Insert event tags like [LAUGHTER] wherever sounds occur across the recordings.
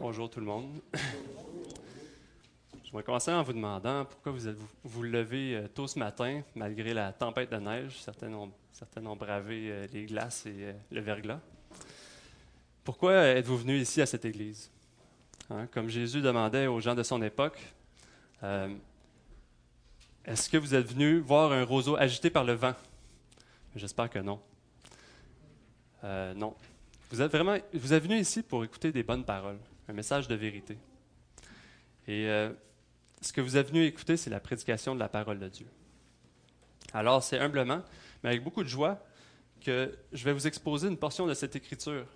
Bonjour tout le monde. Je vais commencer en vous demandant pourquoi vous êtes vous, levez euh, tôt ce matin, malgré la tempête de neige. Certains ont, certains ont bravé euh, les glaces et euh, le verglas. Pourquoi êtes-vous venu ici à cette église? Hein, comme Jésus demandait aux gens de son époque, est-ce que vous êtes venu voir un roseau agité par le vent? J'espère que non. non. Vraiment, vous êtes venu ici pour écouter des bonnes paroles un message de vérité. Et euh, ce que vous êtes venu écouter, c'est la prédication de la parole de Dieu. Alors, c'est humblement, mais avec beaucoup de joie, que je vais vous exposer une portion de cette écriture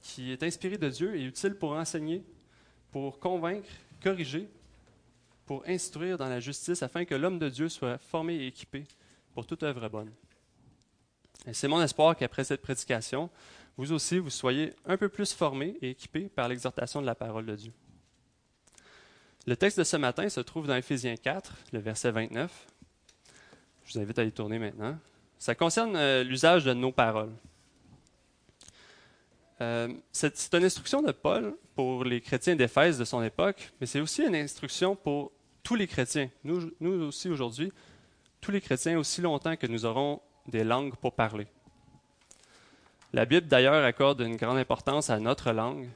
qui est inspirée de Dieu et utile pour enseigner, pour convaincre, corriger, pour instruire dans la justice, afin que l'homme de Dieu soit formé et équipé pour toute œuvre bonne. Et c'est mon espoir qu'après cette prédication, vous aussi, vous soyez un peu plus formés et équipés par l'exhortation de la parole de Dieu. Le texte de ce matin se trouve dans Éphésiens 4, le verset 29. Je vous invite à y tourner maintenant. Ça concerne euh, l'usage de nos paroles. Euh, c'est une instruction de Paul pour les chrétiens d'Éphèse de son époque, mais c'est aussi une instruction pour tous les chrétiens. Nous, nous aussi aujourd'hui, tous les chrétiens, aussi longtemps que nous aurons des langues pour parler. La Bible, d'ailleurs, accorde une grande importance à notre langue,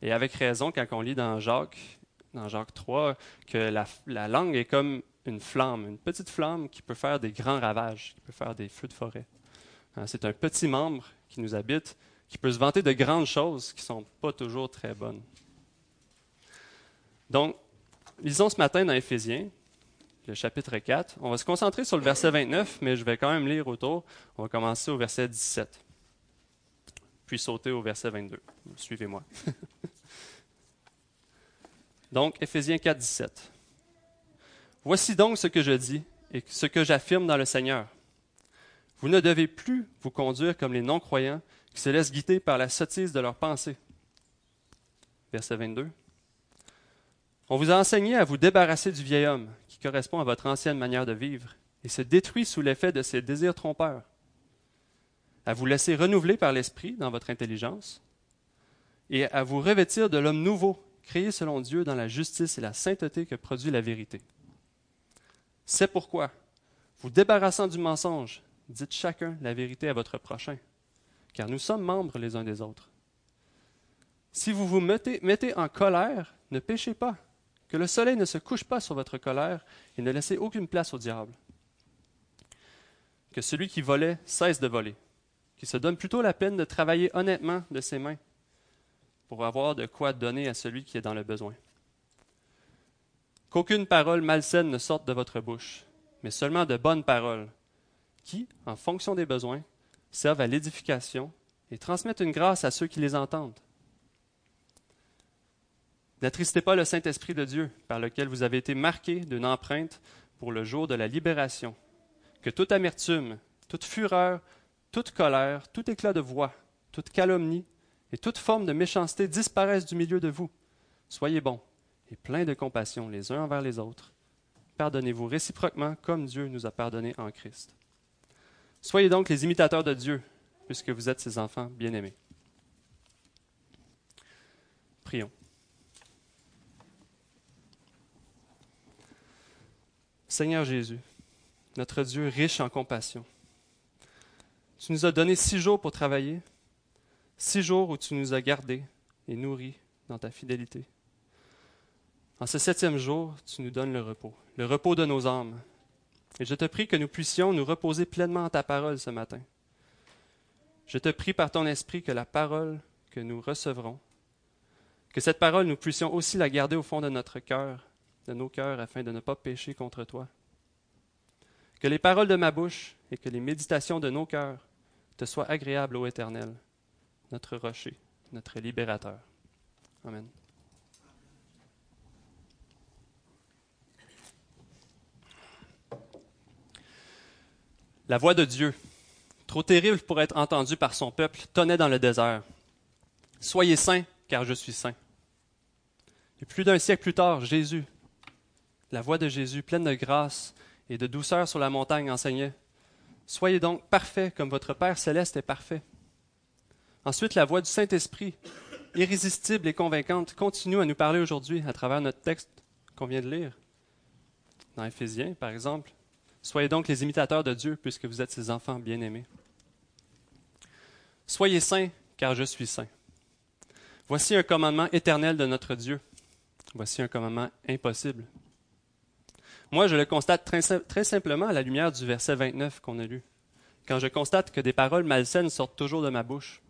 et avec raison quand on lit dans Jacques, dans Jacques 3, que la, langue est comme une flamme, une petite flamme qui peut faire des grands ravages, qui peut faire des feux de forêt. Hein, c'est un petit membre qui nous habite, qui peut se vanter de grandes choses qui ne sont pas toujours très bonnes. Donc, lisons ce matin dans Éphésiens, le chapitre 4. On va se concentrer sur le verset 29, mais je vais quand même lire autour. On va commencer au verset 17 puis sauter au verset 22. Suivez-moi. [LAUGHS] donc, Éphésiens 4, 17. Voici donc ce que je dis et ce que j'affirme dans le Seigneur. Vous ne devez plus vous conduire comme les non-croyants qui se laissent guider par la sottise de leurs pensées. Verset 22. On vous a enseigné à vous débarrasser du vieil homme qui correspond à votre ancienne manière de vivre et se détruit sous l'effet de ses désirs trompeurs à vous laisser renouveler par l'Esprit dans votre intelligence et à vous revêtir de l'homme nouveau, créé selon Dieu dans la justice et la sainteté que produit la vérité. C'est pourquoi, vous débarrassant du mensonge, dites chacun la vérité à votre prochain, car nous sommes membres les uns des autres. Si vous vous mettez, en colère, ne péchez pas, que le soleil ne se couche pas sur votre colère et ne laissez aucune place au diable. Que celui qui volait cesse de voler qui se donne plutôt la peine de travailler honnêtement de ses mains pour avoir de quoi donner à celui qui est dans le besoin. Qu'aucune parole malsaine ne sorte de votre bouche, mais seulement de bonnes paroles, qui, en fonction des besoins, servent à l'édification et transmettent une grâce à ceux qui les entendent. N'attristez pas le Saint-Esprit de Dieu, par lequel vous avez été marqués d'une empreinte pour le jour de la libération. Que toute amertume, toute fureur, toute colère, tout éclat de voix, toute calomnie et toute forme de méchanceté disparaissent du milieu de vous. Soyez bons et pleins de compassion les uns envers les autres. Pardonnez-vous réciproquement comme Dieu nous a pardonnés en Christ. Soyez donc les imitateurs de Dieu, puisque vous êtes ses enfants bien-aimés. Prions. Seigneur Jésus, notre Dieu riche en compassion, tu nous as donné six jours pour travailler, six jours où tu nous as gardés et nourris dans ta fidélité. En ce septième jour, tu nous donnes le repos, le repos de nos âmes. Et je te prie que nous puissions nous reposer pleinement en ta parole ce matin. Je te prie par ton esprit que la parole que nous recevrons, que cette parole nous puissions aussi la garder au fond de notre cœur, de nos cœurs, afin de ne pas pécher contre toi. Que les paroles de ma bouche et que les méditations de nos cœurs te soient agréables, ô Éternel, notre rocher, notre libérateur. Amen. La voix de Dieu, trop terrible pour être entendue par son peuple, tonnait dans le désert. Soyez saints, car je suis saint. Et plus d'un siècle plus tard, Jésus, la voix de Jésus, pleine de grâce et de douceur sur la montagne, enseignait Soyez donc parfaits comme votre Père céleste est parfait. Ensuite, la voix du Saint-Esprit irrésistible et convaincante continue à nous parler aujourd'hui à travers notre texte qu'on vient de lire. Dans Éphésiens, par exemple, Soyez donc les imitateurs de Dieu, puisque vous êtes ses enfants bien-aimés. Soyez saints, car je suis saint. Voici un commandement éternel de notre Dieu. Voici un commandement impossible. Moi, je le constate très, simplement à la lumière du verset 29 qu'on a lu, quand je constate que des paroles malsaines sortent toujours de ma bouche.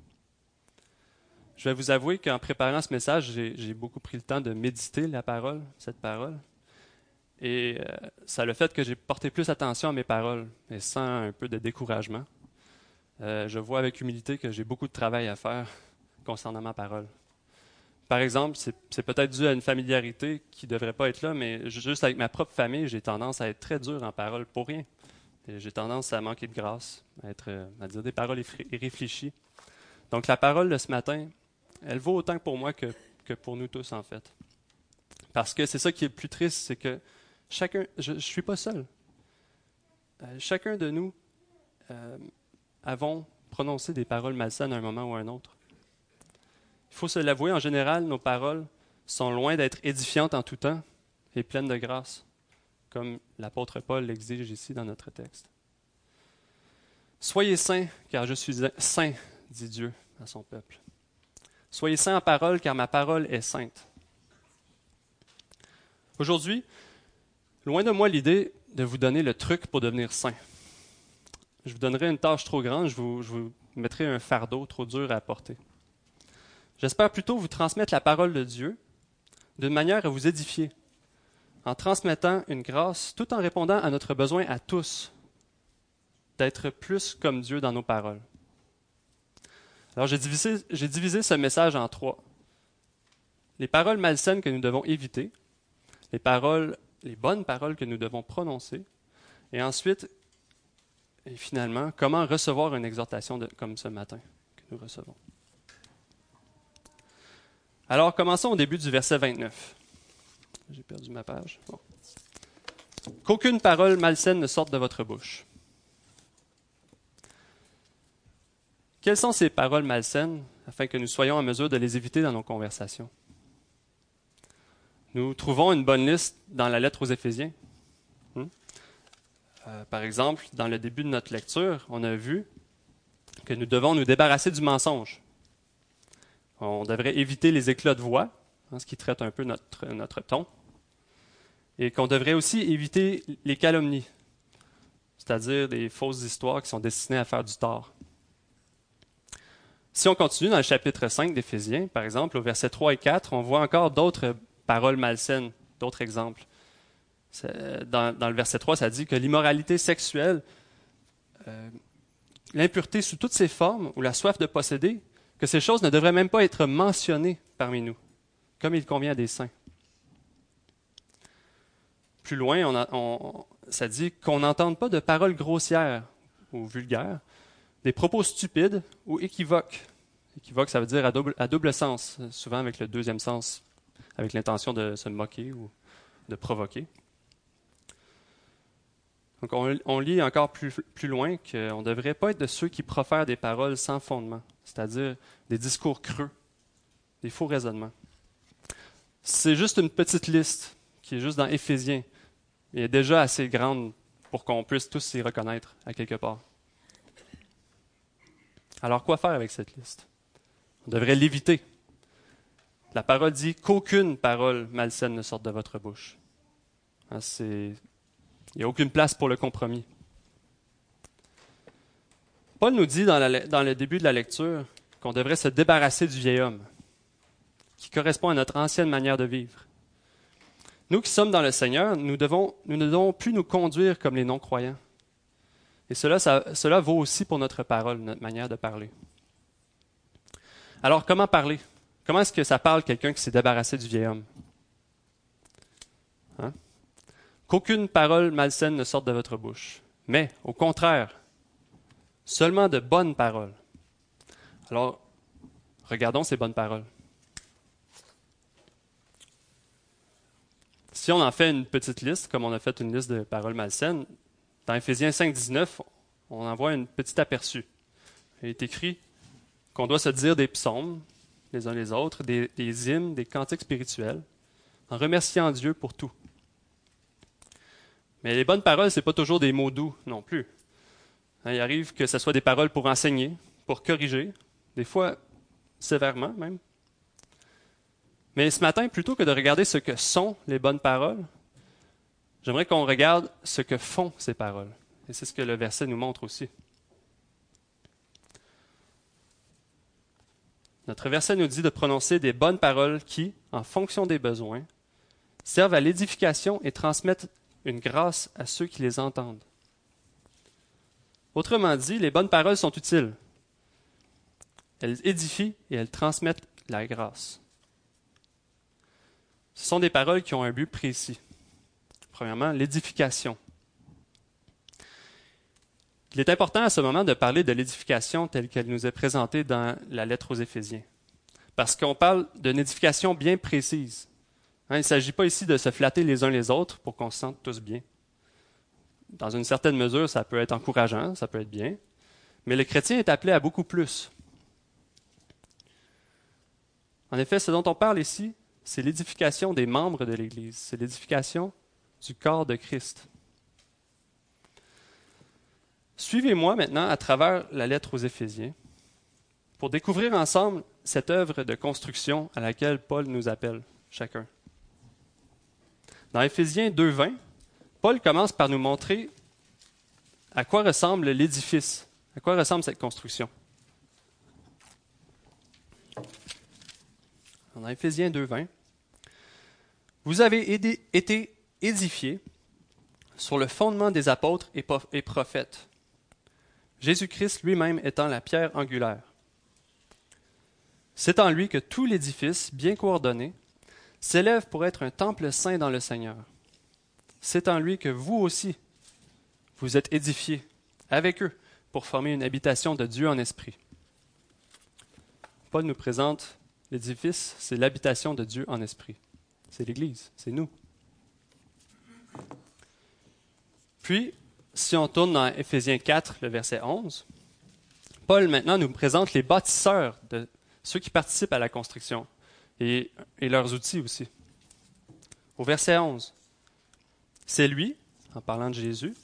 Je vais vous avouer qu'en préparant ce message, j'ai beaucoup pris le temps de méditer la parole, cette parole. Et euh, ça le fait que j'ai porté plus attention à mes paroles, et sans un peu de découragement. Euh, je vois avec humilité que j'ai beaucoup de travail à faire concernant ma parole. Par exemple, c'est peut-être dû à une familiarité qui ne devrait pas être là, mais juste avec ma propre famille, j'ai tendance à être très dur en parole pour rien. J'ai tendance à manquer de grâce, à, être, euh, à dire des paroles irréfléchies. Donc la parole de ce matin, elle vaut autant pour moi que, pour nous tous, en fait. Parce que c'est ça qui est le plus triste, c'est que Chacun, je ne suis pas seul. Euh, chacun de nous euh, avons prononcé des paroles malsaines à un moment ou à un autre. Il faut se l'avouer, en général, nos paroles sont loin d'être édifiantes en tout temps et pleines de grâce, comme l'apôtre Paul l'exige ici dans notre texte. Soyez saints, car je suis saint, dit Dieu à son peuple. Soyez saints en parole, car ma parole est sainte. Aujourd'hui, Loin de moi l'idée de vous donner le truc pour devenir saint. Je vous donnerai une tâche trop grande, je vous, mettrai un fardeau trop dur à porter. J'espère plutôt vous transmettre la parole de Dieu d'une manière à vous édifier, en transmettant une grâce tout en répondant à notre besoin à tous d'être plus comme Dieu dans nos paroles. Alors j'ai divisé, ce message en trois. Les paroles malsaines que nous devons éviter, les paroles les bonnes paroles que nous devons prononcer. Et ensuite, et finalement, comment recevoir une exhortation comme ce matin que nous recevons. Alors, commençons au début du verset 29. J'ai perdu ma page. Qu'aucune parole malsaine ne sorte de votre bouche. Quelles sont ces paroles malsaines afin que nous soyons en mesure de les éviter dans nos conversations? Nous trouvons une bonne liste dans la lettre aux Éphésiens. Hmm? Euh, par exemple, dans le début de notre lecture, on a vu que nous devons nous débarrasser du mensonge. On devrait éviter les éclats de voix, hein, ce qui traite un peu notre, ton, et qu'on devrait aussi éviter les calomnies, c'est-à-dire des fausses histoires qui sont destinées à faire du tort. Si on continue dans le chapitre 5 d'Éphésiens, par exemple, au verset 3 et 4, on voit encore d'autres paroles malsaines. D'autres exemples. Dans, le verset 3, ça dit que l'immoralité sexuelle, euh, l'impureté sous toutes ses formes ou la soif de posséder, que ces choses ne devraient même pas être mentionnées parmi nous, comme il convient à des saints. Plus loin, on ça dit qu'on n'entende pas de paroles grossières ou vulgaires, des propos stupides ou équivoques. Équivoque, ça veut dire à double, à double sens, souvent avec le deuxième sens avec l'intention de se moquer ou de provoquer. Donc on, lit encore plus, plus loin qu'on ne devrait pas être de ceux qui profèrent des paroles sans fondement, c'est-à-dire des discours creux, des faux raisonnements. C'est juste une petite liste qui est juste dans Éphésiens. Elle est déjà assez grande pour qu'on puisse tous s'y reconnaître à quelque part. Alors quoi faire avec cette liste? On devrait l'éviter. La parole dit qu'aucune parole malsaine ne sorte de votre bouche. Hein, il n'y a aucune place pour le compromis. Paul nous dit dans, le début de la lecture qu'on devrait se débarrasser du vieil homme, qui correspond à notre ancienne manière de vivre. Nous qui sommes dans le Seigneur, nous ne devons plus nous conduire comme les non-croyants. Et cela, cela vaut aussi pour notre parole, notre manière de parler. Alors, comment parler? Comment est-ce que ça parle quelqu'un qui s'est débarrassé du vieil homme? Hein? Qu'aucune parole malsaine ne sorte de votre bouche, mais au contraire, seulement de bonnes paroles. Alors, regardons ces bonnes paroles. Si on en fait une petite liste, comme on a fait une liste de paroles malsaines, dans Ephésiens 5, 19, on en voit un petit aperçu. Il est écrit qu'on doit se dire des psaumes, les uns les autres, des, des hymnes, des cantiques spirituels, en remerciant Dieu pour tout. Mais les bonnes paroles, ce n'est pas toujours des mots doux non plus. Hein, il arrive que ce soit des paroles pour enseigner, pour corriger, des fois sévèrement même. Mais ce matin, plutôt que de regarder ce que sont les bonnes paroles, j'aimerais qu'on regarde ce que font ces paroles. Et c'est ce que le verset nous montre aussi. Notre verset nous dit de prononcer des bonnes paroles qui, en fonction des besoins, servent à l'édification et transmettent une grâce à ceux qui les entendent. Autrement dit, les bonnes paroles sont utiles. Elles édifient et elles transmettent la grâce. Ce sont des paroles qui ont un but précis. Premièrement, l'édification. Il est important à ce moment de parler de l'édification telle qu'elle nous est présentée dans la lettre aux Éphésiens, parce qu'on parle d'une édification bien précise. Hein, il ne s'agit pas ici de se flatter les uns les autres pour qu'on se sente tous bien. Dans une certaine mesure, ça peut être encourageant, ça peut être bien, mais le chrétien est appelé à beaucoup plus. En effet, ce dont on parle ici, c'est l'édification des membres de l'Église, c'est l'édification du corps de Christ. Suivez-moi maintenant à travers la lettre aux Éphésiens pour découvrir ensemble cette œuvre de construction à laquelle Paul nous appelle chacun. Dans Éphésiens 2.20, Paul commence par nous montrer à quoi ressemble l'édifice, à quoi ressemble cette construction. Dans Éphésiens 2.20, vous avez été édifiés sur le fondement des apôtres et prophètes, Jésus-Christ lui-même étant la pierre angulaire. C'est en lui que tout l'édifice, bien coordonné, s'élève pour être un temple saint dans le Seigneur. C'est en lui que vous aussi, vous êtes édifiés avec eux pour former une habitation de Dieu en esprit. Paul nous présente l'édifice, c'est l'habitation de Dieu en esprit. C'est l'Église, c'est nous. Puis, si on tourne dans Éphésiens 4, le verset 11, Paul maintenant nous présente les bâtisseurs, de ceux qui participent à la construction et, leurs outils aussi. Au verset 11, c'est lui, en parlant de Jésus,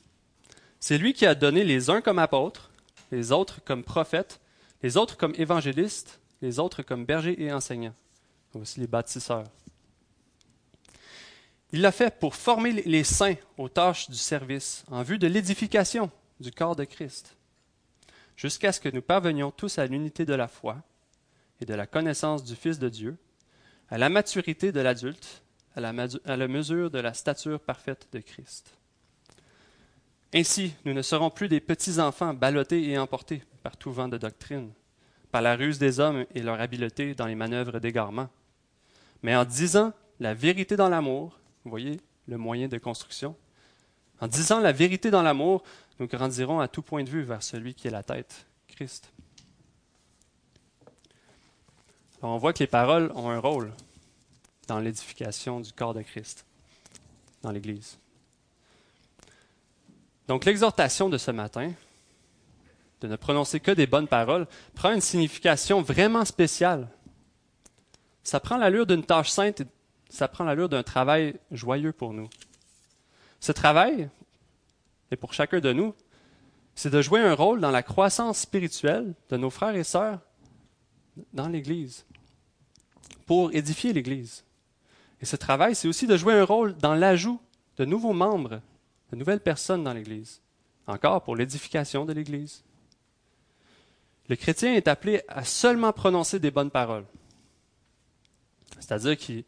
c'est lui qui a donné les uns comme apôtres, les autres comme prophètes, les autres comme évangélistes, les autres comme bergers et enseignants, aussi les bâtisseurs. Il l'a fait pour former les saints aux tâches du service, en vue de l'édification du corps de Christ, jusqu'à ce que nous parvenions tous à l'unité de la foi et de la connaissance du Fils de Dieu, à la maturité de l'adulte, à la, mesure de la stature parfaite de Christ. Ainsi, nous ne serons plus des petits enfants ballottés et emportés par tout vent de doctrine, par la ruse des hommes et leur habileté dans les manœuvres d'égarement, mais en disant la vérité dans l'amour, vous voyez le moyen de construction, en disant la vérité dans l'amour, nous grandirons à tout point de vue vers celui qui est la tête, Christ. On voit que les paroles ont un rôle dans l'édification du corps de Christ, dans l'Église. Donc l'exhortation de ce matin, de ne prononcer que des bonnes paroles, prend une signification vraiment spéciale. Ça prend l'allure d'une tâche sainte, ça prend l'allure d'un travail joyeux pour nous. Ce travail, et pour chacun de nous, c'est de jouer un rôle dans la croissance spirituelle de nos frères et sœurs dans l'Église pour édifier l'Église. Et ce travail, c'est aussi de jouer un rôle dans l'ajout de nouveaux membres, de nouvelles personnes dans l'Église, encore pour l'édification de l'Église. Le chrétien est appelé à seulement prononcer des bonnes paroles, c'est-à-dire qu'il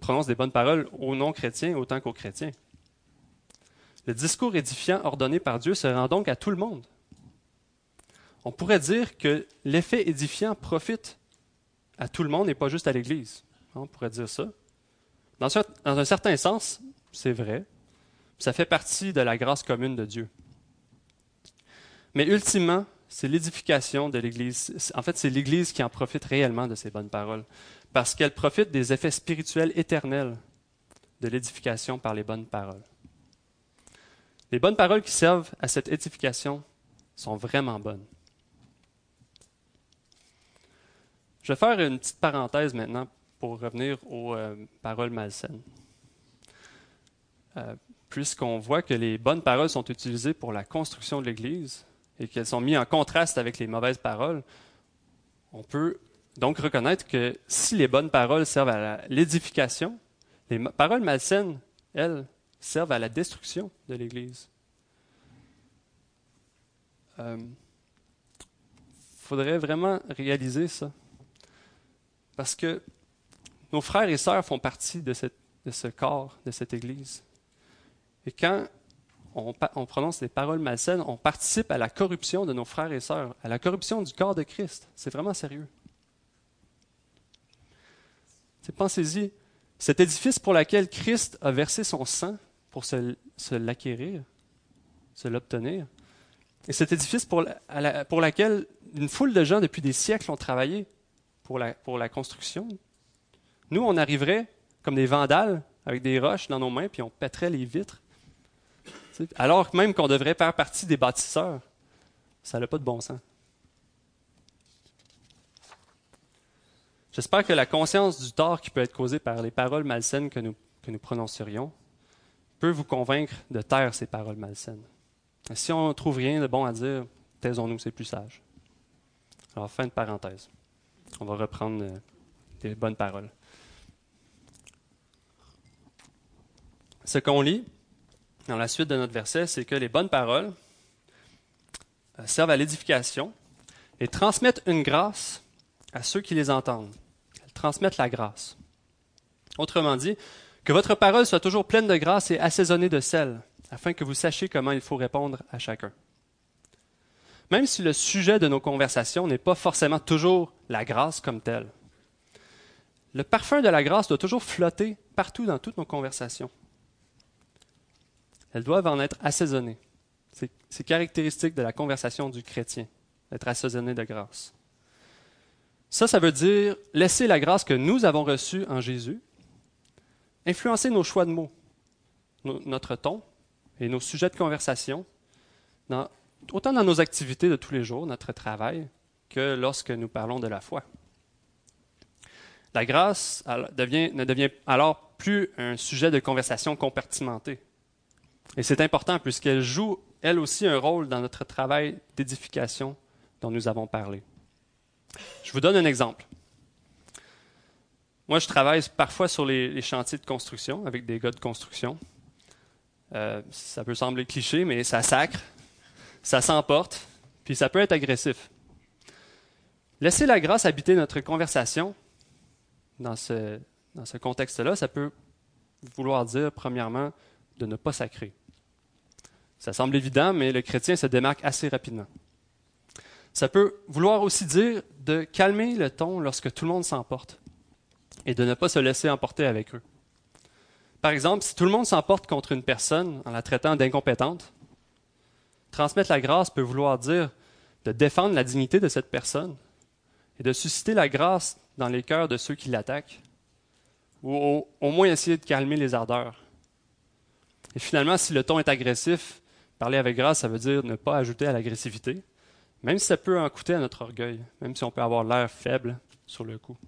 prononce des bonnes paroles aux non-chrétiens autant qu'aux chrétiens. Le discours édifiant ordonné par Dieu se rend donc à tout le monde. On pourrait dire que l'effet édifiant profite à tout le monde et pas juste à l'Église. On pourrait dire ça. Dans, un certain sens, c'est vrai. Ça fait partie de la grâce commune de Dieu. Mais ultimement, c'est l'édification de l'Église. En fait, c'est l'Église qui en profite réellement de ces bonnes paroles, parce qu'elle profite des effets spirituels éternels de l'édification par les bonnes paroles. Les bonnes paroles qui servent à cette édification sont vraiment bonnes. Je vais faire une petite parenthèse maintenant pour revenir aux euh, paroles malsaines. Euh, puisqu'on voit que les bonnes paroles sont utilisées pour la construction de l'Église et qu'elles sont mises en contraste avec les mauvaises paroles, on peut donc reconnaître que si les bonnes paroles servent à l'édification, les paroles malsaines, elles, servent à la destruction de l'Église. Il euh, faudrait vraiment réaliser ça. Parce que nos frères et sœurs font partie de, ce corps, de cette Église. Et quand on, on, prononce des paroles malsaines, on participe à la corruption de nos frères et sœurs, à la corruption du corps de Christ. C'est vraiment sérieux. Pensez-y, cet édifice pour lequel Christ a versé son sang pour se, l'acquérir, se l'obtenir, et cet édifice pour, la, lequel une foule de gens depuis des siècles ont travaillé pour la construction, nous, on arriverait comme des vandales avec des roches dans nos mains, puis on pèterait les vitres. Alors même qu'on devrait faire partie des bâtisseurs, ça n'a pas de bon sens. J'espère que la conscience du tort qui peut être causé par les paroles malsaines que nous, que nous prononcerions peut vous convaincre de taire ces paroles malsaines. si on ne trouve rien de bon à dire, taisons-nous, c'est plus sage. Alors, fin de parenthèse. On va reprendre euh, les bonnes paroles. Ce qu'on lit dans la suite de notre verset, c'est que les bonnes paroles euh, servent à l'édification et transmettent une grâce à ceux qui les entendent transmettre la grâce. Autrement dit, que votre parole soit toujours pleine de grâce et assaisonnée de sel, afin que vous sachiez comment il faut répondre à chacun. Même si le sujet de nos conversations n'est pas forcément toujours la grâce comme telle, le parfum de la grâce doit toujours flotter partout dans toutes nos conversations. Elles doivent en être assaisonnées. C'est caractéristique de la conversation du chrétien, d'être assaisonné de grâce. Ça, ça veut dire laisser la grâce que nous avons reçue en Jésus influencer nos choix de mots, notre ton et nos sujets de conversation, autant dans nos activités de tous les jours, notre travail, que lorsque nous parlons de la foi. La grâce ne devient alors plus un sujet de conversation compartimenté. Et c'est important puisqu'elle joue, elle aussi, un rôle dans notre travail d'édification dont nous avons parlé. Je vous donne un exemple. Moi, je travaille parfois sur les, chantiers de construction avec des gars de construction. Euh, ça peut sembler cliché, mais ça sacre, ça s'emporte, puis ça peut être agressif. Laisser la grâce habiter notre conversation dans ce, dans ce contexte-là, ça peut vouloir dire, premièrement, de ne pas sacrer. Ça semble évident, mais le chrétien se démarque assez rapidement. Ça peut vouloir aussi dire de calmer le ton lorsque tout le monde s'emporte et de ne pas se laisser emporter avec eux. Par exemple, si tout le monde s'emporte contre une personne en la traitant d'incompétente, transmettre la grâce peut vouloir dire de défendre la dignité de cette personne et de susciter la grâce dans les cœurs de ceux qui l'attaquent, ou au, moins essayer de calmer les ardeurs. Et finalement, si le ton est agressif, parler avec grâce, ça veut dire ne pas ajouter à l'agressivité, même si ça peut en coûter à notre orgueil, même si on peut avoir l'air faible sur le coup.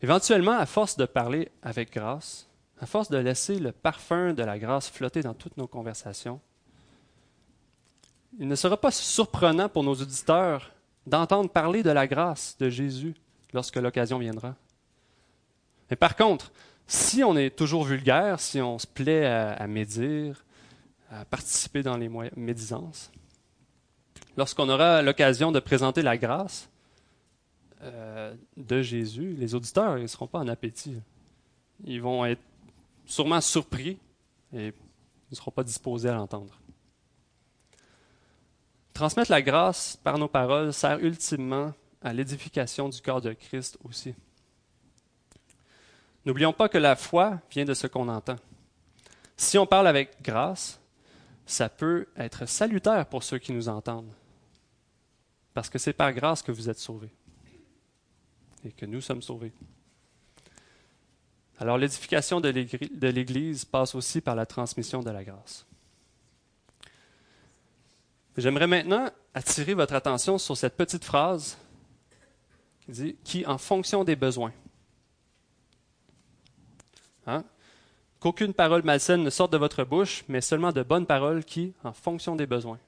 Éventuellement, à force de parler avec grâce, à force de laisser le parfum de la grâce flotter dans toutes nos conversations, il ne sera pas surprenant pour nos auditeurs d'entendre parler de la grâce de Jésus lorsque l'occasion viendra. Mais par contre, si on est toujours vulgaire, si on se plaît à, médire, à participer dans les médisances, lorsqu'on aura l'occasion de présenter la grâce euh, de Jésus, les auditeurs ne seront pas en appétit. Ils vont être sûrement surpris et ne seront pas disposés à l'entendre. Transmettre la grâce par nos paroles sert ultimement à l'édification du corps de Christ aussi. N'oublions pas que la foi vient de ce qu'on entend. Si on parle avec grâce, ça peut être salutaire pour ceux qui nous entendent parce que c'est par grâce que vous êtes sauvés et que nous sommes sauvés. Alors l'édification de l'Église passe aussi par la transmission de la grâce. J'aimerais maintenant attirer votre attention sur cette petite phrase Il dit qui, en fonction des besoins. Hein? Qu'aucune parole malsaine ne sorte de votre bouche, mais seulement de bonnes paroles qui, en fonction des besoins,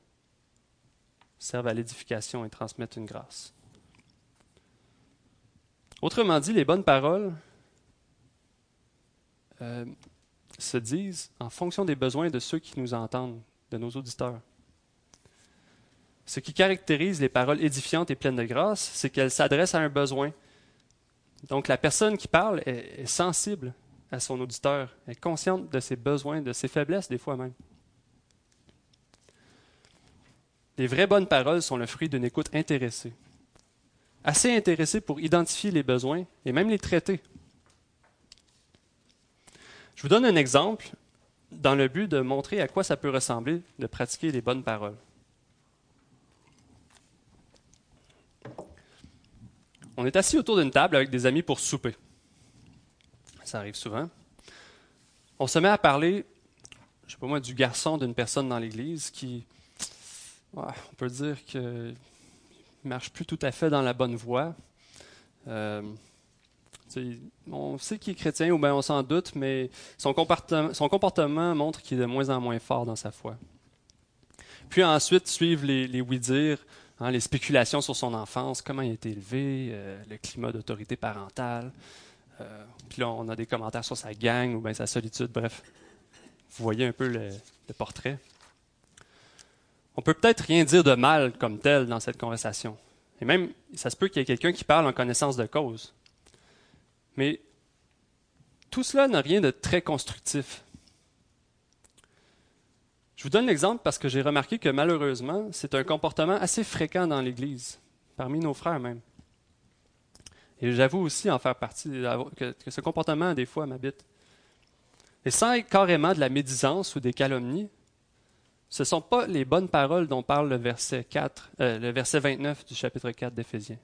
servent à l'édification et transmettent une grâce. Autrement dit, les bonnes paroles euh, se disent en fonction des besoins de ceux qui nous entendent, de nos auditeurs. Ce qui caractérise les paroles édifiantes et pleines de grâce, c'est qu'elles s'adressent à un besoin. Donc la personne qui parle est, sensible à son auditeur, est consciente de ses besoins, de ses faiblesses des fois même. Les vraies bonnes paroles sont le fruit d'une écoute intéressée, assez intéressée pour identifier les besoins et même les traiter. Je vous donne un exemple dans le but de montrer à quoi ça peut ressembler de pratiquer les bonnes paroles. On est assis autour d'une table avec des amis pour souper. Ça arrive souvent. On se met à parler, je sais pas moi, du garçon d'une personne dans l'église qui, on peut dire qu'il marche plus tout à fait dans la bonne voie. Euh, on sait qu'il est chrétien, ou bien on s'en doute, mais son comportement, montre qu'il est de moins en moins fort dans sa foi. Puis ensuite suivent les, les oui-dire Hein, les spéculations sur son enfance, comment il a été élevé, euh, le climat d'autorité parentale. Euh, puis là, on a des commentaires sur sa gang ou bien sa solitude. Bref, vous voyez un peu le, portrait. On peut peut-être rien dire de mal comme tel dans cette conversation. Et même, ça se peut qu'il y ait quelqu'un qui parle en connaissance de cause. Mais tout cela n'a rien de très constructif. Je vous donne l'exemple parce que j'ai remarqué que malheureusement, c'est un comportement assez fréquent dans l'Église, parmi nos frères même. Et j'avoue aussi en faire partie, que, ce comportement, des fois, m'habite. Et sans être carrément de la médisance ou des calomnies, ce ne sont pas les bonnes paroles dont parle le verset, 4, euh, 29 du chapitre 4 d'Éphésiens.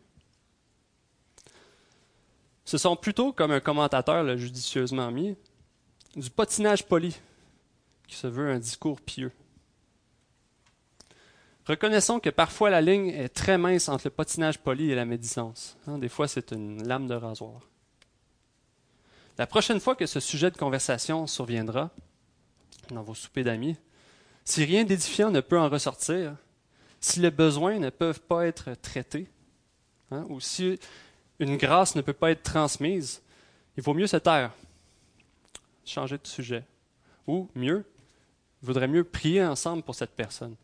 Ce sont plutôt, comme un commentateur l'a judicieusement mis, du patinage poli qui se veut un discours pieux. Reconnaissons que parfois la ligne est très mince entre le patinage poli et la médisance. Hein, des fois, c'est une lame de rasoir. La prochaine fois que ce sujet de conversation surviendra, dans vos soupers d'amis, si rien d'édifiant ne peut en ressortir, si les besoins ne peuvent pas être traités, hein, ou si une grâce ne peut pas être transmise, il vaut mieux se taire, changer de sujet. Ou mieux, il vaudrait mieux prier ensemble pour cette personne.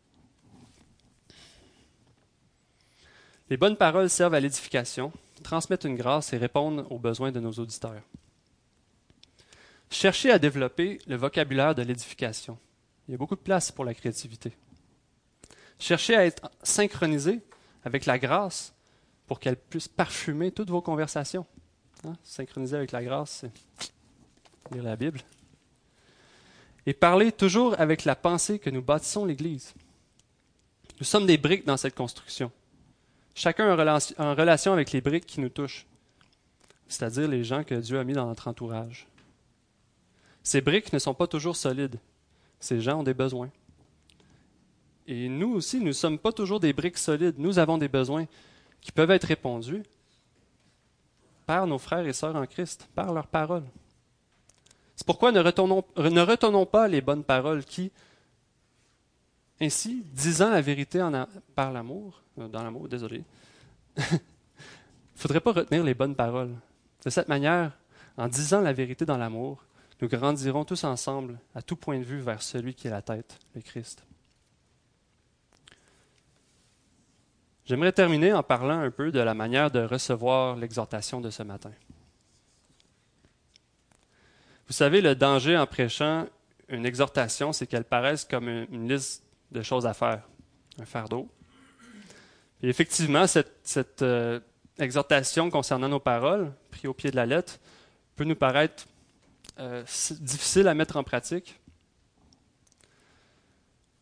Les bonnes paroles servent à l'édification, transmettent une grâce et répondent aux besoins de nos auditeurs. Cherchez à développer le vocabulaire de l'édification. Il y a beaucoup de place pour la créativité. Cherchez à être synchronisé avec la grâce pour qu'elle puisse parfumer toutes vos conversations. Hein? Synchroniser avec la grâce, c'est lire la Bible et parler toujours avec la pensée que nous bâtissons l'Église. Nous sommes des briques dans cette construction. Chacun en relation avec les briques qui nous touchent, c'est-à-dire les gens que Dieu a mis dans notre entourage. Ces briques ne sont pas toujours solides. Ces gens ont des besoins. Et nous aussi, nous ne sommes pas toujours des briques solides. Nous avons des besoins qui peuvent être répondus par nos frères et sœurs en Christ, par leurs paroles. C'est pourquoi ne retenons, pas les bonnes paroles qui, ainsi, disant la vérité par l'amour, euh, dans l'amour, désolé, il [LAUGHS] ne faudrait pas retenir les bonnes paroles. De cette manière, en disant la vérité dans l'amour, nous grandirons tous ensemble, à tout point de vue, vers celui qui est la tête, le Christ. J'aimerais terminer en parlant un peu de la manière de recevoir l'exhortation de ce matin. Vous savez, le danger en prêchant une exhortation, c'est qu'elle paraisse comme une, liste de choses à faire, un fardeau. Et effectivement, cette, euh, exhortation concernant nos paroles, prise au pied de la lettre, peut nous paraître euh, difficile à mettre en pratique.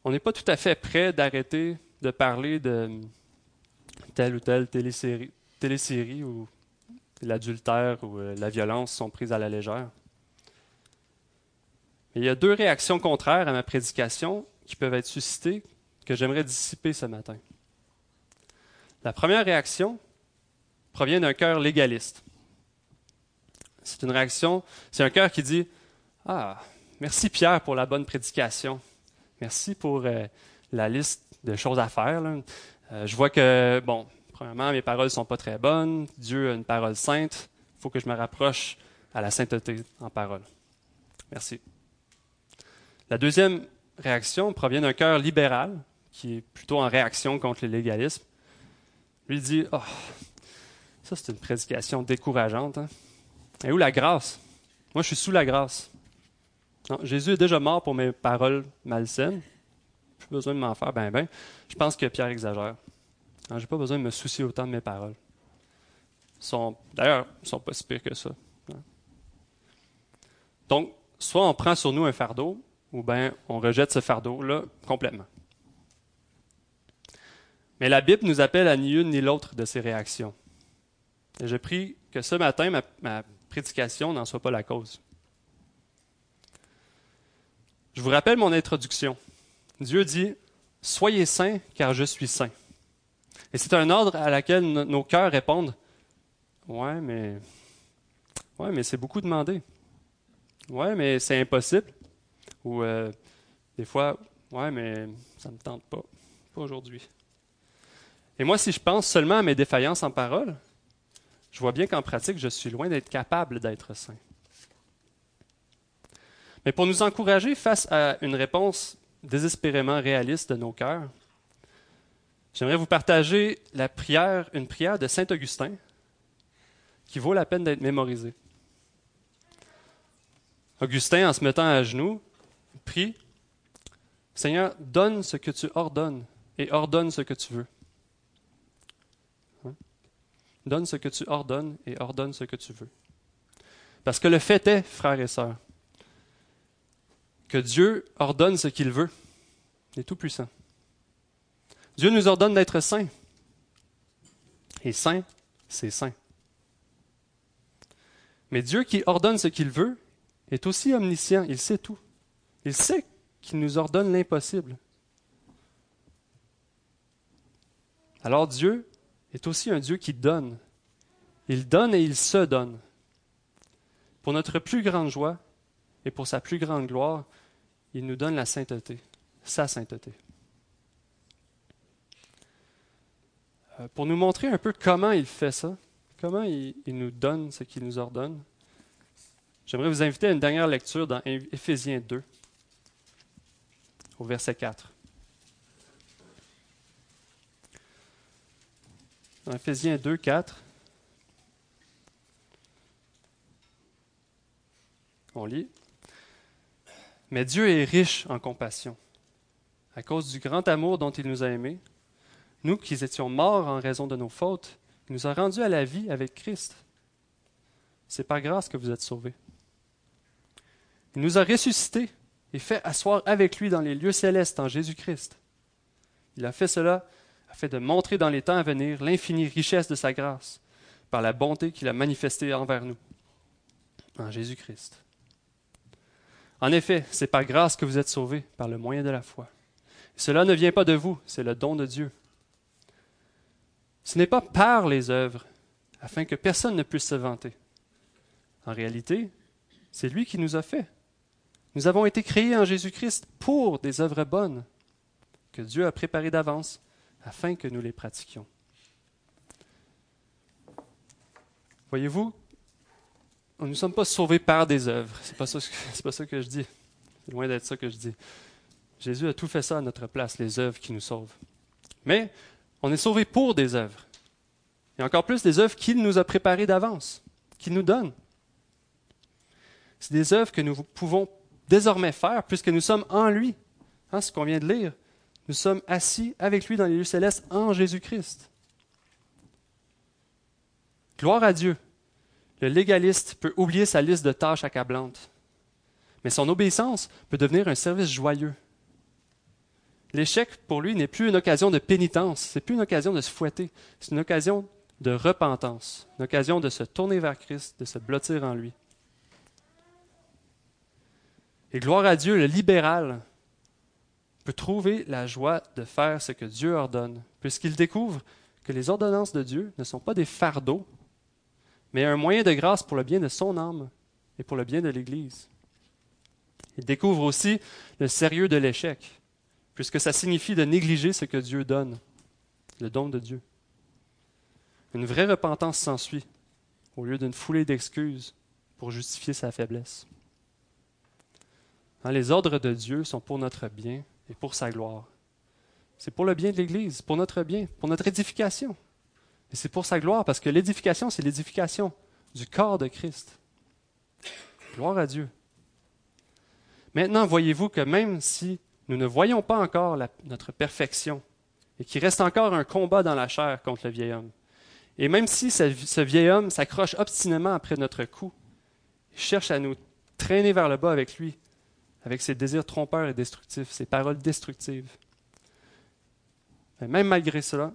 On n'est pas tout à fait prêt d'arrêter de parler de telle ou telle télésérie, télésérie où l'adultère ou euh, la violence sont prises à la légère il y a deux réactions contraires à ma prédication qui peuvent être suscitées que j'aimerais dissiper ce matin. La première réaction provient d'un cœur légaliste. C'est une réaction, c'est un cœur qui dit Ah, merci Pierre pour la bonne prédication. Merci pour euh, la liste de choses à faire. Euh, je vois que, bon, premièrement, mes paroles ne sont pas très bonnes. Dieu a une parole sainte. Il faut que je me rapproche à la sainteté en parole. Merci. La deuxième réaction provient d'un cœur libéral, qui est plutôt en réaction contre le légalisme. Lui dit Oh, ça c'est une prédication décourageante. Hein? Et où la grâce? Moi, je suis sous la grâce. Jésus est déjà mort pour mes paroles malsaines. Plus besoin de m'en faire ben ben. Je pense que Pierre exagère. Je n'ai pas besoin de me soucier autant de mes paroles. D'ailleurs, ils ne sont pas si pires que ça. Donc, soit on prend sur nous un fardeau, ou bien on rejette ce fardeau-là complètement. Mais la Bible nous appelle à ni une ni l'autre de ces réactions. Et je prie que ce matin, ma, prédication n'en soit pas la cause. Je vous rappelle mon introduction. Dieu dit Soyez saints, car je suis saint. Et c'est un ordre à laquelle nos cœurs répondent Ouais, mais. Ouais, mais c'est beaucoup demandé. Ouais, mais c'est impossible. Ou euh, des fois, ouais, mais ça ne me tente pas. Pas aujourd'hui. Et moi, si je pense seulement à mes défaillances en parole, je vois bien qu'en pratique, je suis loin d'être capable d'être saint. Mais pour nous encourager face à une réponse désespérément réaliste de nos cœurs, j'aimerais vous partager la prière, une prière de Saint Augustin qui vaut la peine d'être mémorisée. Augustin, en se mettant à genoux, prie Seigneur, donne ce que tu ordonnes et ordonne ce que tu veux. Hein? Donne ce que tu ordonnes et ordonne ce que tu veux. Parce que le fait est, frères et sœurs, que Dieu ordonne ce qu'il veut. Il est tout puissant. Dieu nous ordonne d'être saints. Et saint, c'est saint. Mais Dieu qui ordonne ce qu'il veut est aussi omniscient, il sait tout. Il sait qu'il nous ordonne l'impossible. Alors Dieu est aussi un Dieu qui donne. Il donne et il se donne. Pour notre plus grande joie et pour sa plus grande gloire, il nous donne la sainteté, sa sainteté. Euh, pour nous montrer un peu comment il fait ça, comment il, nous donne ce qu'il nous ordonne, j'aimerais vous inviter à une dernière lecture dans Éphésiens 2, au verset 4. Dans Éphésiens 2, 4, on lit. Mais Dieu est riche en compassion. À cause du grand amour dont il nous a aimés, nous qui étions morts en raison de nos fautes, il nous a rendus à la vie avec Christ. C'est par grâce que vous êtes sauvés. Il nous a ressuscités et fait asseoir avec lui dans les lieux célestes en Jésus-Christ. Il a fait cela afin de montrer dans les temps à venir l'infinie richesse de sa grâce par la bonté qu'il a manifestée envers nous en Jésus-Christ. En effet, c'est par grâce que vous êtes sauvés, par le moyen de la foi. cela ne vient pas de vous, c'est le don de Dieu. Ce n'est pas par les œuvres, afin que personne ne puisse se vanter. En réalité, c'est lui qui nous a fait. Nous avons été créés en Jésus-Christ pour des œuvres bonnes, que Dieu a préparées d'avance, afin que nous les pratiquions. Voyez-vous, nous ne sommes pas sauvés par des œuvres. Ce n'est [LAUGHS] pas, ça, que je dis. C'est loin d'être ça que je dis. Jésus a tout fait ça à notre place, les œuvres qui nous sauvent. Mais on est sauvés pour des œuvres. Et encore plus des œuvres qu'il nous a préparées d'avance, qu'il nous donne. C'est des œuvres que nous pouvons désormais faire puisque nous sommes en lui. Hein, ce qu'on vient de lire. Nous sommes assis avec lui dans les lieux célestes en Jésus-Christ. Gloire à Dieu le légaliste peut oublier sa liste de tâches accablantes, mais son obéissance peut devenir un service joyeux. L'échec, pour lui, n'est plus une occasion de pénitence, c'est plus une occasion de se fouetter, c'est une occasion de repentance, une occasion de se tourner vers Christ, de se blottir en lui. Et gloire à Dieu, le libéral peut trouver la joie de faire ce que Dieu ordonne, puisqu'il découvre que les ordonnances de Dieu ne sont pas des fardeaux, mais un moyen de grâce pour le bien de son âme et pour le bien de l'Église. Il découvre aussi le sérieux de l'échec, puisque ça signifie de négliger ce que Dieu donne, le don de Dieu. Une vraie repentance s'ensuit, au lieu d'une foulée d'excuses pour justifier sa faiblesse. Hein, les ordres de Dieu sont pour notre bien et pour sa gloire. C'est pour le bien de l'Église, pour notre bien, pour notre édification. Et c'est pour sa gloire, parce que l'édification, c'est l'édification du corps de Christ. Gloire à Dieu. Maintenant, voyez-vous que même si nous ne voyons pas encore notre perfection, et qu'il reste encore un combat dans la chair contre le vieil homme, et même si ce, vieil homme s'accroche obstinément après notre cou, il cherche à nous traîner vers le bas avec lui, avec ses désirs trompeurs et destructifs, ses paroles destructives, mais même malgré cela,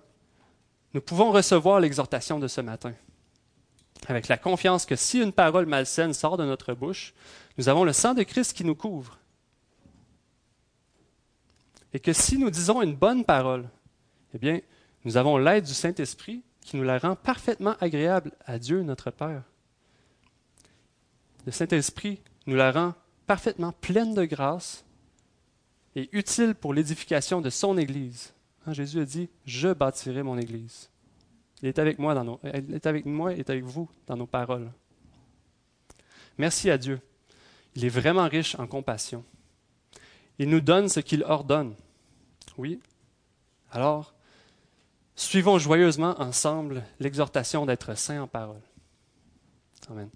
nous pouvons recevoir l'exhortation de ce matin, avec la confiance que si une parole malsaine sort de notre bouche, nous avons le sang de Christ qui nous couvre. Et que si nous disons une bonne parole, eh bien, nous avons l'aide du Saint-Esprit qui nous la rend parfaitement agréable à Dieu notre Père. Le Saint-Esprit nous la rend parfaitement pleine de grâce et utile pour l'édification de son Église. Hein, Jésus a dit, je bâtirai mon Église. Il est avec moi, dans nos, il est avec moi, est avec vous dans nos paroles. Merci à Dieu. Il est vraiment riche en compassion. Il nous donne ce qu'il ordonne. Oui. Alors, suivons joyeusement ensemble l'exhortation d'être saint en parole. Amen.